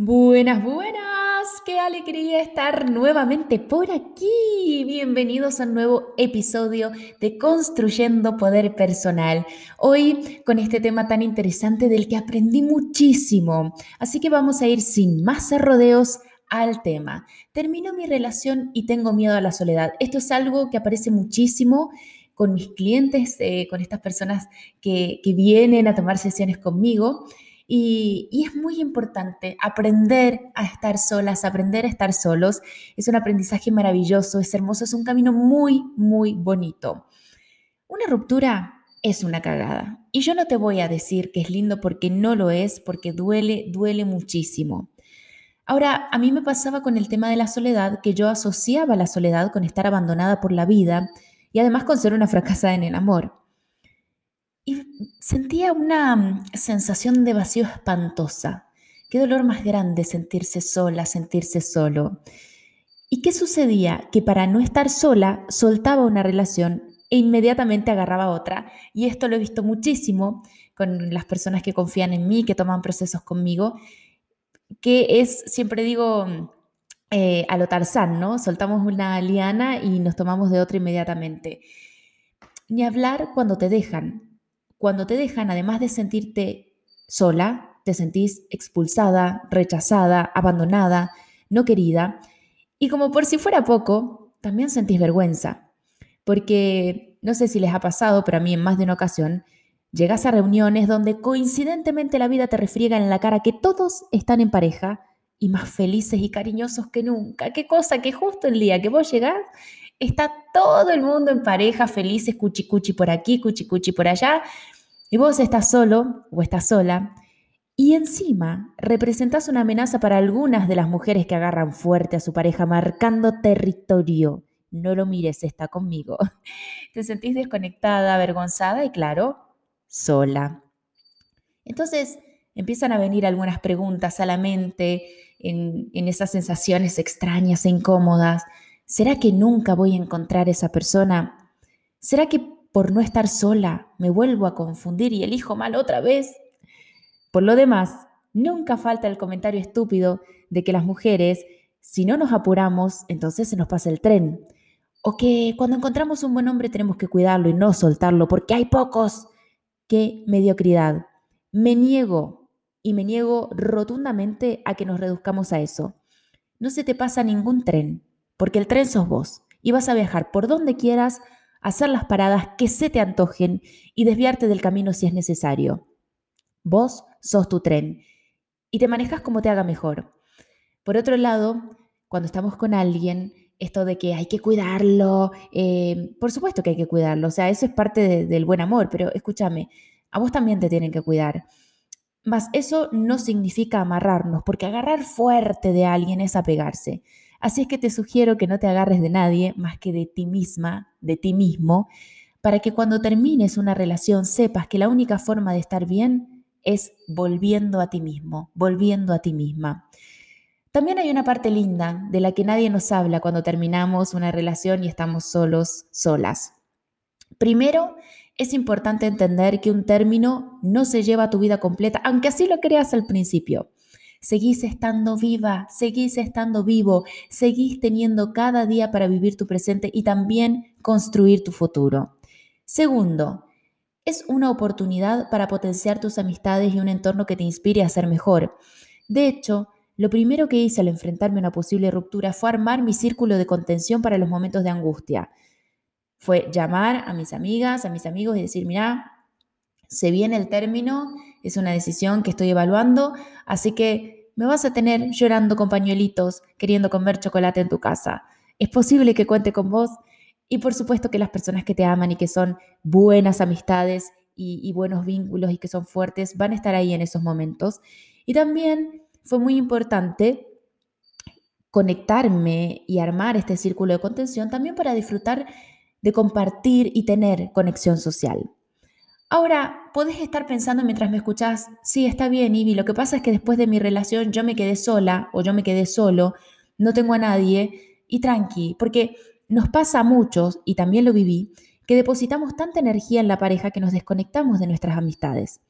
Buenas, buenas, qué alegría estar nuevamente por aquí. Bienvenidos a un nuevo episodio de Construyendo Poder Personal. Hoy con este tema tan interesante del que aprendí muchísimo. Así que vamos a ir sin más rodeos al tema. Termino mi relación y tengo miedo a la soledad. Esto es algo que aparece muchísimo con mis clientes, eh, con estas personas que, que vienen a tomar sesiones conmigo. Y, es muy importante aprender a estar solas, aprender a estar solos. Es un aprendizaje maravilloso, es hermoso, es un camino muy, muy bonito. Una ruptura es una cagada. Y yo no te voy a decir que es lindo porque no lo es, porque duele, duele muchísimo. Ahora, a mí me pasaba con el tema de la soledad, que yo asociaba la soledad con estar abandonada por la vida y además con ser una fracasada en el amor y sentía una mm, sensación de vacío espantosa. Qué dolor más grande sentirse sola, sentirse solo. ¿Y qué sucedía? Que para no estar sola soltaba una relación e inmediatamente agarraba otra. Y esto lo he visto muchísimo con las personas que confían en mí, que toman procesos conmigo, que es, siempre digo, mm, eh, a lo Tarzán, ¿no? Soltamos una liana y nos tomamos de otra inmediatamente. Ni hablar cuando te dejan. Cuando te dejan, además de sentirte sola, te sentís expulsada, rechazada, abandonada, no querida. Y como por si fuera poco, también sentís vergüenza. Porque no sé si les ha pasado, pero a mí en más de una ocasión, llegas a reuniones donde coincidentemente la vida te refriega en la cara que todos están en pareja y más felices y cariñosos que nunca. Qué cosa que justo el día que vos llegás Está todo el mundo en pareja, felices, cuchi cuchi por aquí, cuchi cuchi por allá, y vos estás solo o estás sola, y encima representas una amenaza para algunas de las mujeres que agarran fuerte a su pareja, marcando territorio. No lo mires, está conmigo. Te sentís desconectada, avergonzada y claro, sola. Entonces empiezan a venir algunas preguntas a la mente en, en esas sensaciones extrañas e incómodas. ¿Será que nunca voy a encontrar esa persona? ¿Será que por no estar sola me vuelvo a confundir y elijo mal otra vez? Por lo demás, nunca falta el comentario estúpido de que las mujeres, si no nos apuramos, entonces se nos pasa el tren. O que cuando encontramos un buen hombre tenemos que cuidarlo y no soltarlo porque hay pocos. ¡Qué mediocridad! Me niego y me niego rotundamente a que nos reduzcamos a eso. No se te pasa ningún tren porque el tren sos vos y vas a viajar por donde quieras, hacer las paradas que se te antojen y desviarte del camino si es necesario. Vos sos tu tren y te manejas como te haga mejor. Por otro lado, cuando estamos con alguien, esto de que hay que cuidarlo, eh, por supuesto que hay que cuidarlo, o sea, eso es parte del buen amor, pero escúchame, a vos también te tienen que cuidar. Mas eso no significa amarrarnos, porque agarrar fuerte de alguien es apegarse. Así es que te sugiero que no te agarres de nadie más que de ti misma, de ti mismo, para que cuando termines una relación sepas que la única forma de estar bien es volviendo a ti mismo, volviendo a ti misma. También hay una parte linda de la que nadie nos habla cuando terminamos una relación y estamos solos, solas. Primero, es importante entender que un término no se lleva a tu vida completa, aunque así lo creas al principio. Seguís estando viva, seguís estando vivo, seguís teniendo cada día para vivir tu presente y también construir tu futuro. Segundo, es una oportunidad para potenciar tus amistades y un entorno que te inspire a ser mejor. De hecho, lo primero que hice al enfrentarme a una posible ruptura fue armar mi círculo de contención para los momentos de angustia. Fue llamar a mis amigas, a mis amigos y decir, mira, se viene el término, es una decisión que estoy evaluando, así que me vas a tener llorando con pañuelitos, queriendo comer chocolate en tu casa. Es posible que cuente con vos y por supuesto que las personas que te aman y que son buenas amistades y, buenos vínculos y que son fuertes van a estar ahí en esos momentos. Y también fue muy importante conectarme y armar este círculo de contención también para disfrutar de compartir y tener conexión social. Ahora, podés estar pensando mientras me escuchás, sí, está bien, Ivy, lo que pasa es que después de mi relación yo me quedé sola o yo me quedé solo, no tengo a nadie, y tranqui, porque nos pasa a muchos, y también lo viví, que depositamos tanta energía en la pareja que nos desconectamos de nuestras amistades.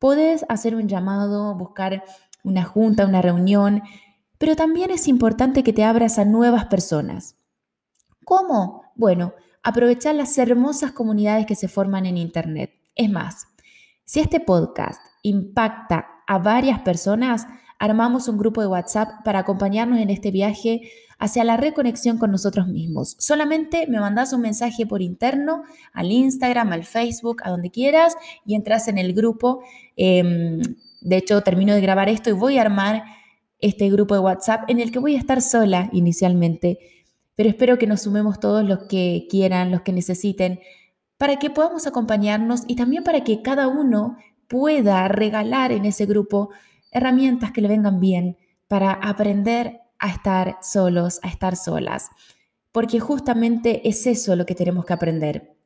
Podés hacer un llamado, buscar una junta, una reunión, pero también es importante que te abras a nuevas personas. ¿Cómo? Bueno, aprovechar las hermosas comunidades que se forman en Internet. Es más, si este podcast impacta a varias personas, armamos un grupo de WhatsApp para acompañarnos en este viaje hacia la reconexión con nosotros mismos. Solamente me mandas un mensaje por interno al Instagram, al Facebook, a donde quieras y entras en el grupo. Em, de hecho, termino de grabar esto y voy a armar este grupo de WhatsApp en el que voy a estar sola inicialmente, pero espero que nos sumemos todos los que quieran, los que necesiten, para que podamos acompañarnos y también para que cada uno pueda regalar en ese grupo herramientas que le vengan bien para aprender a estar solos, a estar solas. Porque justamente es eso lo que tenemos que aprender.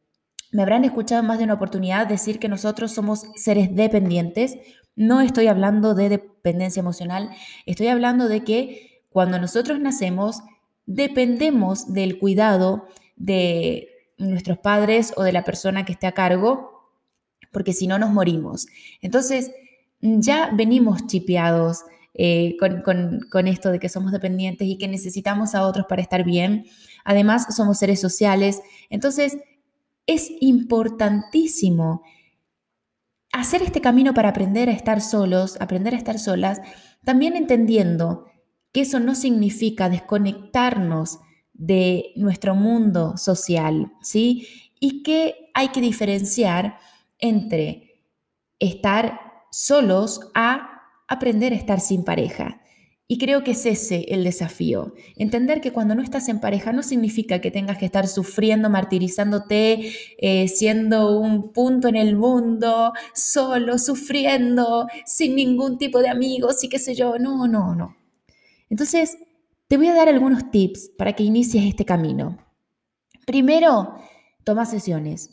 Me habrán escuchado más de una oportunidad decir que nosotros somos seres dependientes. No estoy hablando de dependencia emocional, estoy hablando de que cuando nosotros nacemos dependemos del cuidado de nuestros padres o de la persona que esté a cargo, porque si no nos morimos. Entonces, ya venimos chipeados eh, con, esto de que somos dependientes y que necesitamos a otros para estar bien. Además, somos seres sociales. Entonces, es importantísimo hacer este camino para aprender a estar solos, aprender a estar solas, también entendiendo que eso no significa desconectarnos de nuestro mundo social, ¿sí? Y que hay que diferenciar entre estar solos a aprender a estar sin pareja. Y creo que es ese el desafío. Entender que cuando no estás en pareja no significa que tengas que estar sufriendo, martirizándote, eh, siendo un punto en el mundo, solo, sufriendo, sin ningún tipo de amigos y qué sé yo. No, no, no. Entonces, te voy a dar algunos tips para que inicies este camino. Primero, toma sesiones.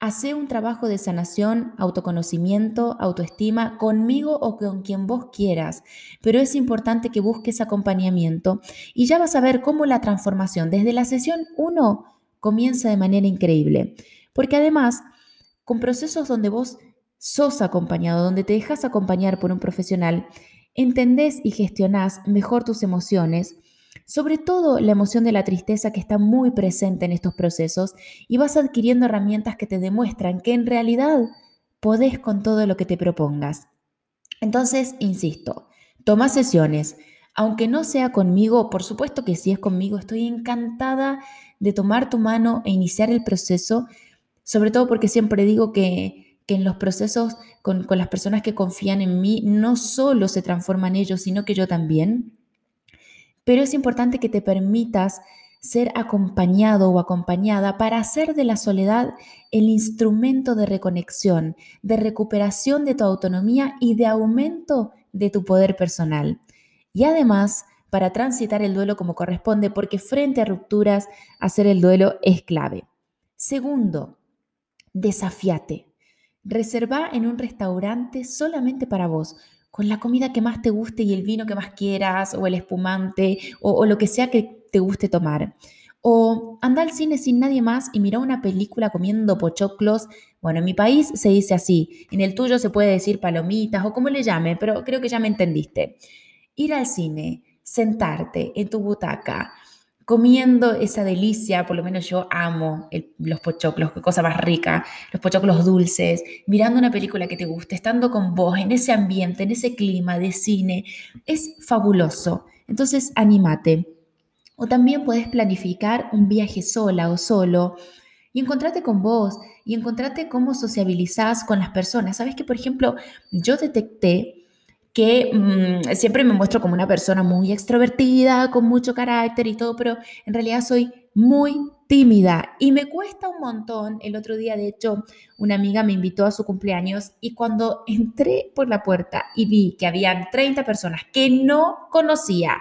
Hace un trabajo de sanación, autoconocimiento, autoestima conmigo o con quien vos quieras, pero es importante que busques acompañamiento y ya vas a ver cómo la transformación desde la sesión 1 comienza de manera increíble. Porque además, con procesos donde vos sos acompañado, donde te dejas acompañar por un profesional, entendés y gestionás mejor tus emociones, sobre todo la emoción de la tristeza que está muy presente en estos procesos y vas adquiriendo herramientas que te demuestran que en realidad podés con todo lo que te propongas. Entonces, insisto, toma sesiones. Aunque no sea conmigo, por supuesto que si es conmigo, estoy encantada de tomar tu mano e iniciar el proceso, sobre todo porque siempre digo que, que en los procesos con, las personas que confían en mí, no solo se transforman ellos, sino que yo también pero es importante que te permitas ser acompañado o acompañada para hacer de la soledad el instrumento de reconexión, de recuperación de tu autonomía y de aumento de tu poder personal. Y además, para transitar el duelo como corresponde, porque frente a rupturas, hacer el duelo es clave. Segundo, desafíate. Reserva en un restaurante solamente para vos con la comida que más te guste y el vino que más quieras, o el espumante, o, lo que sea que te guste tomar. O anda al cine sin nadie más y mira una película comiendo pochoclos. Bueno, en mi país se dice así. En el tuyo se puede decir palomitas o como le llame, pero creo que ya me entendiste. Ir al cine, sentarte en tu butaca, comiendo esa delicia, por lo menos yo amo los pochoclos, qué cosa más rica, los pochoclos dulces, mirando una película que te guste, estando con vos en ese ambiente, en ese clima de cine, es fabuloso. Entonces, anímate. O también puedes planificar un viaje sola o solo y encontrarte con vos y encontrarte cómo sociabilizás con las personas. Sabes que, por ejemplo, yo detecté que mm, siempre me muestro como una persona muy extrovertida, con mucho carácter y todo, pero en realidad soy muy tímida y me cuesta un montón. El otro día, de hecho, una amiga me invitó a su cumpleaños y cuando entré por la puerta y vi que habían 30 personas que no conocía,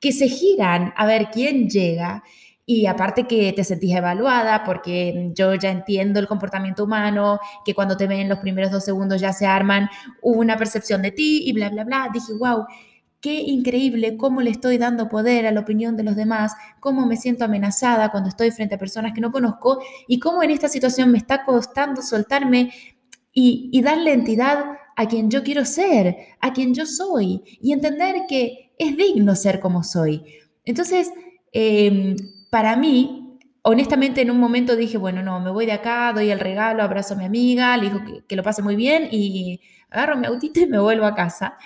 que se giran a ver quién llega, y aparte que te sentís evaluada porque yo ya entiendo el comportamiento humano, que cuando te ven los primeros dos segundos ya se arman una percepción de ti y bla, bla, bla. Dije, wow, qué increíble cómo le estoy dando poder a la opinión de los demás, cómo me siento amenazada cuando estoy frente a personas que no conozco y cómo en esta situación me está costando soltarme y, darle entidad a quien yo quiero ser, a quien yo soy y entender que es digno ser como soy. Entonces, em, para mí, honestamente en un momento dije, bueno, no, me voy de acá, doy el regalo, abrazo a mi amiga, le dijo que, lo pase muy bien y agarro mi autito y me vuelvo a casa.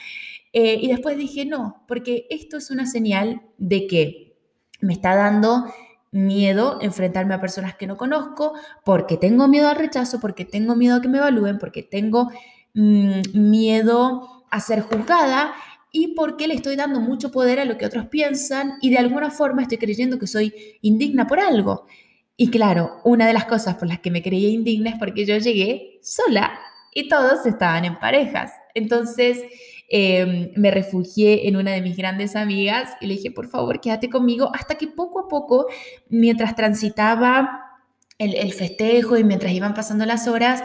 Eh, y después dije, no, porque esto es una señal de que me está dando miedo enfrentarme a personas que no conozco, porque tengo miedo al rechazo, porque tengo miedo a que me evalúen, porque tengo mm, miedo a ser juzgada y porque le estoy dando mucho poder a lo que otros piensan y de alguna forma estoy creyendo que soy indigna por algo. Y claro, una de las cosas por las que me creía indigna es porque yo llegué sola y todos estaban en parejas. Entonces, Em, me refugié en una de mis grandes amigas y le dije, por favor, quédate conmigo, hasta que poco a poco, mientras transitaba el, festejo y mientras iban pasando las horas,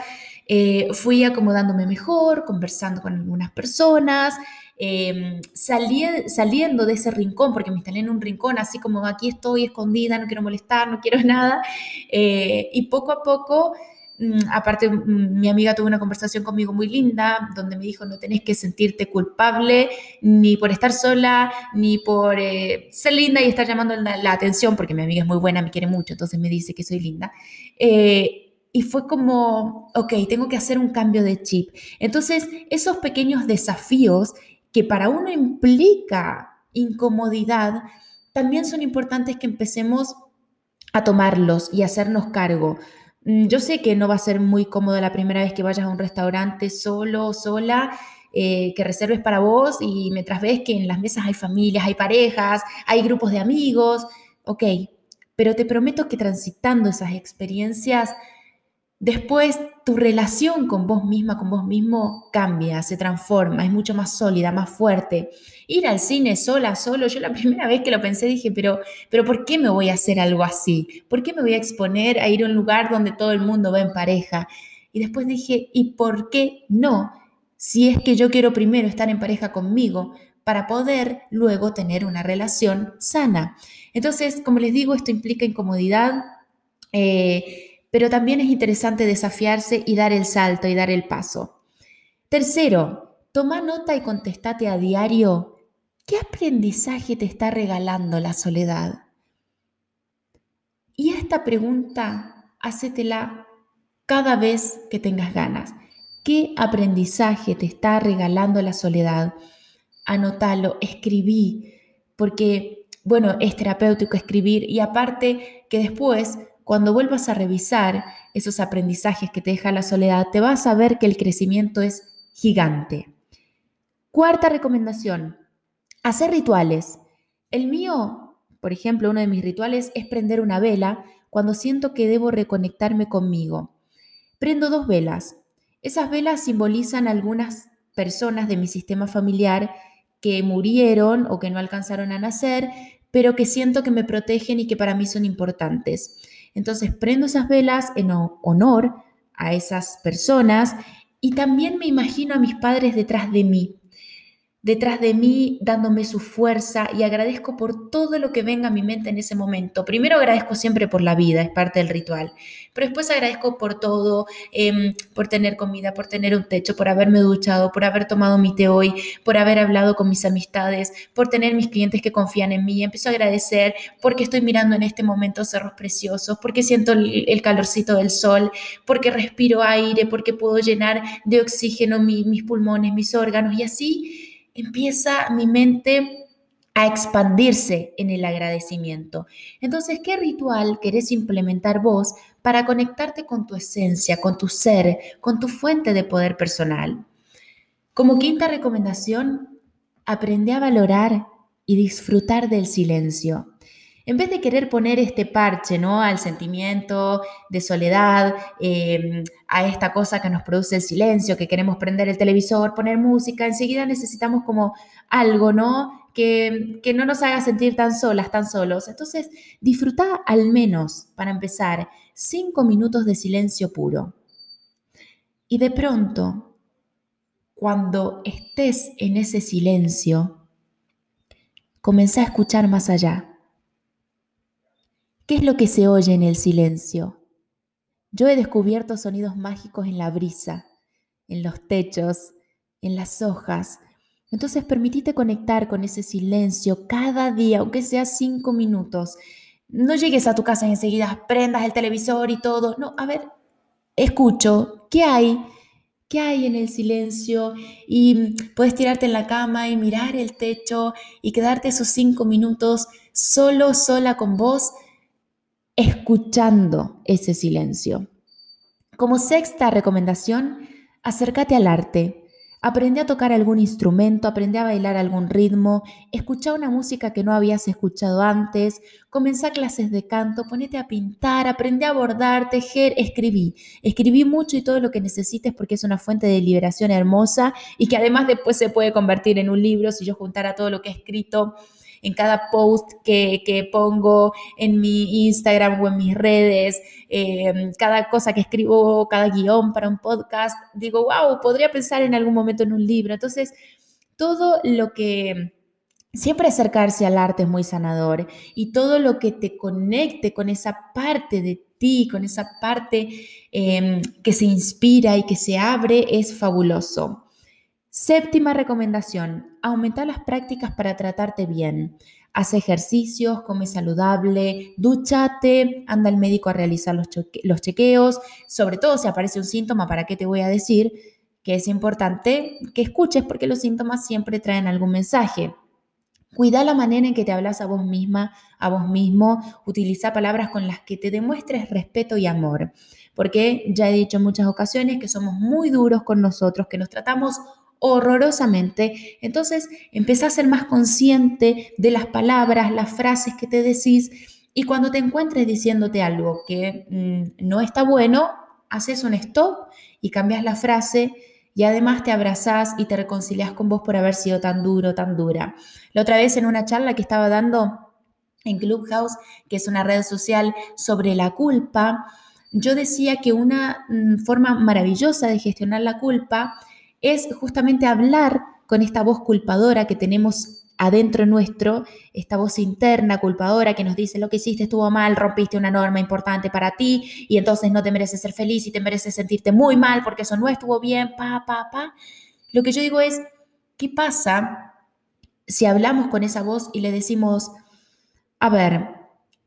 eh, fui acomodándome mejor, conversando con algunas personas, eh, saliendo de ese rincón, porque me instalé en un rincón así como aquí estoy escondida, no quiero molestar, no quiero nada, eh, y poco a poco Mm, aparte, mm, mi amiga tuvo una conversación conmigo muy linda, donde me dijo, no tenés que sentirte culpable ni por estar sola, ni por eh, ser linda y estar llamando la, atención, porque mi amiga es muy buena, me quiere mucho, entonces me dice que soy linda. Eh, y fue como, ok, tengo que hacer un cambio de chip. Entonces, esos pequeños desafíos que para uno implica incomodidad, también son importantes que empecemos a tomarlos y hacernos cargo. Mm, yo sé que no va a ser muy cómodo la primera vez que vayas a un restaurante solo sola, eh, que reserves para vos y mientras ves que en las mesas hay familias, hay parejas, hay grupos de amigos, ok, pero te prometo que transitando esas experiencias Después tu relación con vos misma, con vos mismo cambia, se transforma, es mucho más sólida, más fuerte. Ir al cine sola, solo, yo la primera vez que lo pensé dije, pero, pero ¿por qué me voy a hacer algo así? ¿Por qué me voy a exponer a ir a un lugar donde todo el mundo va en pareja? Y después dije, ¿y por qué no? Si es que yo quiero primero estar en pareja conmigo para poder luego tener una relación sana. Entonces, como les digo, esto implica incomodidad. Eh, pero también es interesante desafiarse y dar el salto y dar el paso. Tercero, toma nota y contestate a diario qué aprendizaje te está regalando la soledad. Y esta pregunta, hacétela cada vez que tengas ganas. ¿Qué aprendizaje te está regalando la soledad? Anótalo, escribí, porque, bueno, es terapéutico escribir y aparte que después cuando vuelvas a revisar esos aprendizajes que te deja la soledad, te vas a ver que el crecimiento es gigante. Cuarta recomendación, hacer rituales. El mío, por ejemplo, uno de mis rituales es prender una vela cuando siento que debo reconectarme conmigo. Prendo dos velas. Esas velas simbolizan algunas personas de mi sistema familiar que murieron o que no alcanzaron a nacer, pero que siento que me protegen y que para mí son importantes. Entonces prendo esas velas en honor a esas personas y también me imagino a mis padres detrás de mí, detrás de mí dándome su fuerza y agradezco por todo lo que venga a mi mente en ese momento. Primero agradezco siempre por la vida, es parte del ritual, pero después agradezco por todo, em, por tener comida, por tener un techo, por haberme duchado, por haber tomado mi té hoy, por haber hablado con mis amistades, por tener mis clientes que confían en mí. Empiezo a agradecer porque estoy mirando en este momento cerros preciosos, porque siento el, calorcito del sol, porque respiro aire, porque puedo llenar de oxígeno mis pulmones, mis órganos y así empieza mi mente a expandirse en el agradecimiento. Entonces, ¿qué ritual querés implementar vos para conectarte con tu esencia, con tu ser, con tu fuente de poder personal? Como quinta recomendación, aprende a valorar y disfrutar del silencio en vez de querer poner este parche, ¿no? Al sentimiento de soledad, em, a esta cosa que nos produce el silencio, que queremos prender el televisor, poner música, enseguida necesitamos como algo, ¿no? Que, que no nos haga sentir tan solas, tan solos. Entonces, disfruta al menos, para empezar, cinco minutos de silencio puro. Y de pronto, cuando estés en ese silencio, comienza a escuchar más allá ¿Qué es lo que se oye en el silencio? Yo he descubierto sonidos mágicos en la brisa, en los techos, en las hojas. Entonces permitite conectar con ese silencio cada día, aunque sea cinco minutos. No llegues a tu casa enseguida prendas el televisor y todo. No, a ver, escucho, ¿qué hay? ¿Qué hay en el silencio? Y puedes tirarte en la cama y mirar el techo y quedarte esos cinco minutos solo, sola con vos, escuchando ese silencio. Como sexta recomendación, acércate al arte. Aprende a tocar algún instrumento, aprende a bailar algún ritmo, escucha una música que no habías escuchado antes, comenzá clases de canto, ponete a pintar, aprende a bordar, tejer, escribí. Escribí mucho y todo lo que necesites porque es una fuente de liberación hermosa y que además después se puede convertir en un libro si yo juntara todo lo que he escrito en cada post que, pongo en mi Instagram o en mis redes, em, cada cosa que escribo, cada guion para un podcast, digo, wow, podría pensar en algún momento en un libro. Entonces, todo lo que... Siempre acercarse al arte es muy sanador y todo lo que te conecte con esa parte de ti, con esa parte em, que se inspira y que se abre es fabuloso. Séptima recomendación, aumenta las prácticas para tratarte bien. Haz ejercicios, come saludable, dúchate, anda al médico a realizar los, chequeos, sobre todo si aparece un síntoma, ¿para qué te voy a decir? Que es importante que escuches porque los síntomas siempre traen algún mensaje. Cuida la manera en que te hablas a vos misma, a vos mismo. Utiliza palabras con las que te demuestres respeto y amor. Porque ya he dicho en muchas ocasiones que somos muy duros con nosotros, que nos tratamos horrorosamente. Entonces empieza a ser más consciente de las palabras, las frases que te decís y cuando te encuentres diciéndote algo que mm, no está bueno, haces un stop y cambias la frase y además te abrazás y te reconcilias con vos por haber sido tan duro, tan dura. La otra vez en una charla que estaba dando en Clubhouse, que es una red social sobre la culpa, yo decía que una mm, forma maravillosa de gestionar la culpa es justamente hablar con esta voz culpadora que tenemos adentro nuestro, esta voz interna culpadora que nos dice lo que hiciste estuvo mal, rompiste una norma importante para ti y entonces no te mereces ser feliz y te mereces sentirte muy mal porque eso no estuvo bien, pa, pa, pa. Lo que yo digo es, ¿qué pasa si hablamos con esa voz y le decimos, a ver,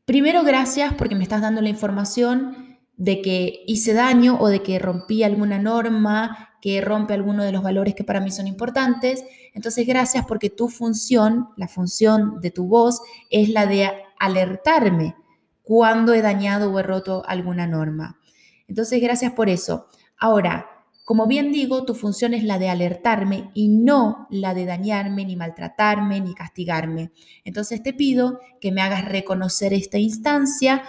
primero gracias porque me estás dando la información de que hice daño o de que rompí alguna norma que rompe alguno de los valores que para mí son importantes. Entonces, gracias porque tu función, la función de tu voz, es la de alertarme cuando he dañado o he roto alguna norma. Entonces, gracias por eso. Ahora, como bien digo, tu función es la de alertarme y no la de dañarme, ni maltratarme, ni castigarme. Entonces te pido que me hagas reconocer esta instancia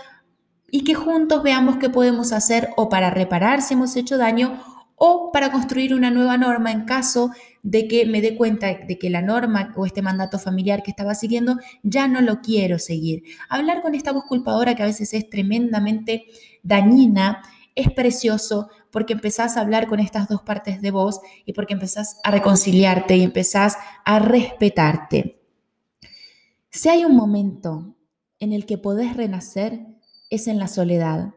y que juntos veamos qué podemos hacer o para reparar si hemos hecho daño o para construir una nueva norma en caso de que me dé cuenta de que la norma o este mandato familiar que estaba siguiendo ya no lo quiero seguir. Hablar con esta voz culpadora que a veces es tremendamente dañina es precioso porque empezás a hablar con estas dos partes de vos y porque empezás a reconciliarte y empezás a respetarte. Si hay un momento en el que podés renacer, es en la soledad.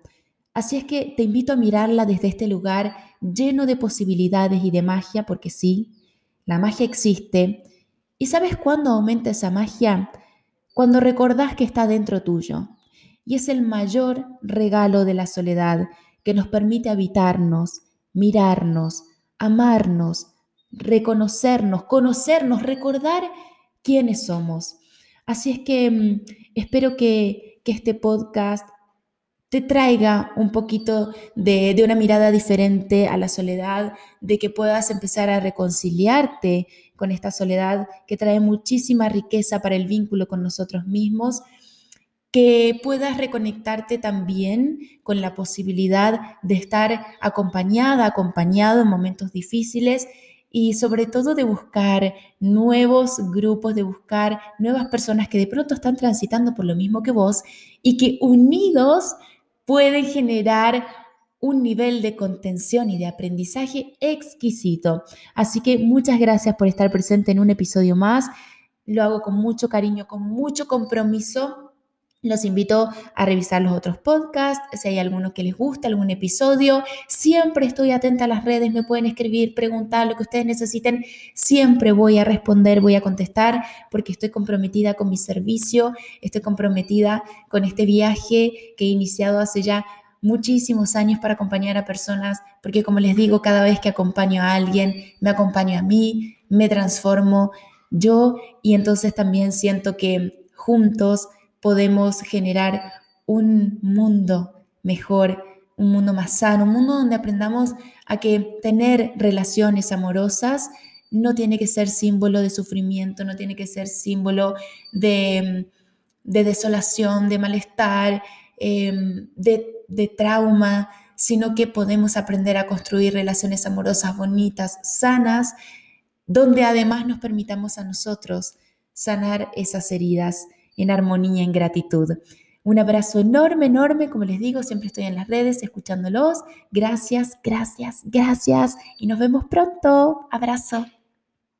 Así es que te invito a mirarla desde este lugar lleno de posibilidades y de magia, porque sí, la magia existe. ¿Y sabes cuándo aumenta esa magia? Cuando recordás que está dentro tuyo. Y es el mayor regalo de la soledad que nos permite habitarnos, mirarnos, amarnos, reconocernos, conocernos, recordar quiénes somos. Así es que mm, espero que, que este podcast te traiga un poquito de, una mirada diferente a la soledad, de que puedas empezar a reconciliarte con esta soledad que trae muchísima riqueza para el vínculo con nosotros mismos, que puedas reconectarte también con la posibilidad de estar acompañada, acompañado en momentos difíciles y sobre todo de buscar nuevos grupos, de buscar nuevas personas que de pronto están transitando por lo mismo que vos y que unidos pueden generar un nivel de contención y de aprendizaje exquisito. Así que muchas gracias por estar presente en un episodio más. Lo hago con mucho cariño, con mucho compromiso. Los invito a revisar los otros podcasts, si hay alguno que les gusta, algún episodio. Siempre estoy atenta a las redes, me pueden escribir, preguntar lo que ustedes necesiten. Siempre voy a responder, voy a contestar, porque estoy comprometida con mi servicio, estoy comprometida con este viaje que he iniciado hace ya muchísimos años para acompañar a personas, porque como les digo, cada vez que acompaño a alguien, me acompaño a mí, me transformo yo y entonces también siento que juntos podemos generar un mundo mejor, un mundo más sano, un mundo donde aprendamos a que tener relaciones amorosas no tiene que ser símbolo de sufrimiento, no tiene que ser símbolo de, desolación, de malestar, em, de, de trauma, sino que podemos aprender a construir relaciones amorosas bonitas, sanas, donde además nos permitamos a nosotros sanar esas heridas en armonía, en gratitud. Un abrazo enorme, enorme, como les digo, siempre estoy en las redes escuchándolos. Gracias, gracias, gracias y nos vemos pronto. Abrazo.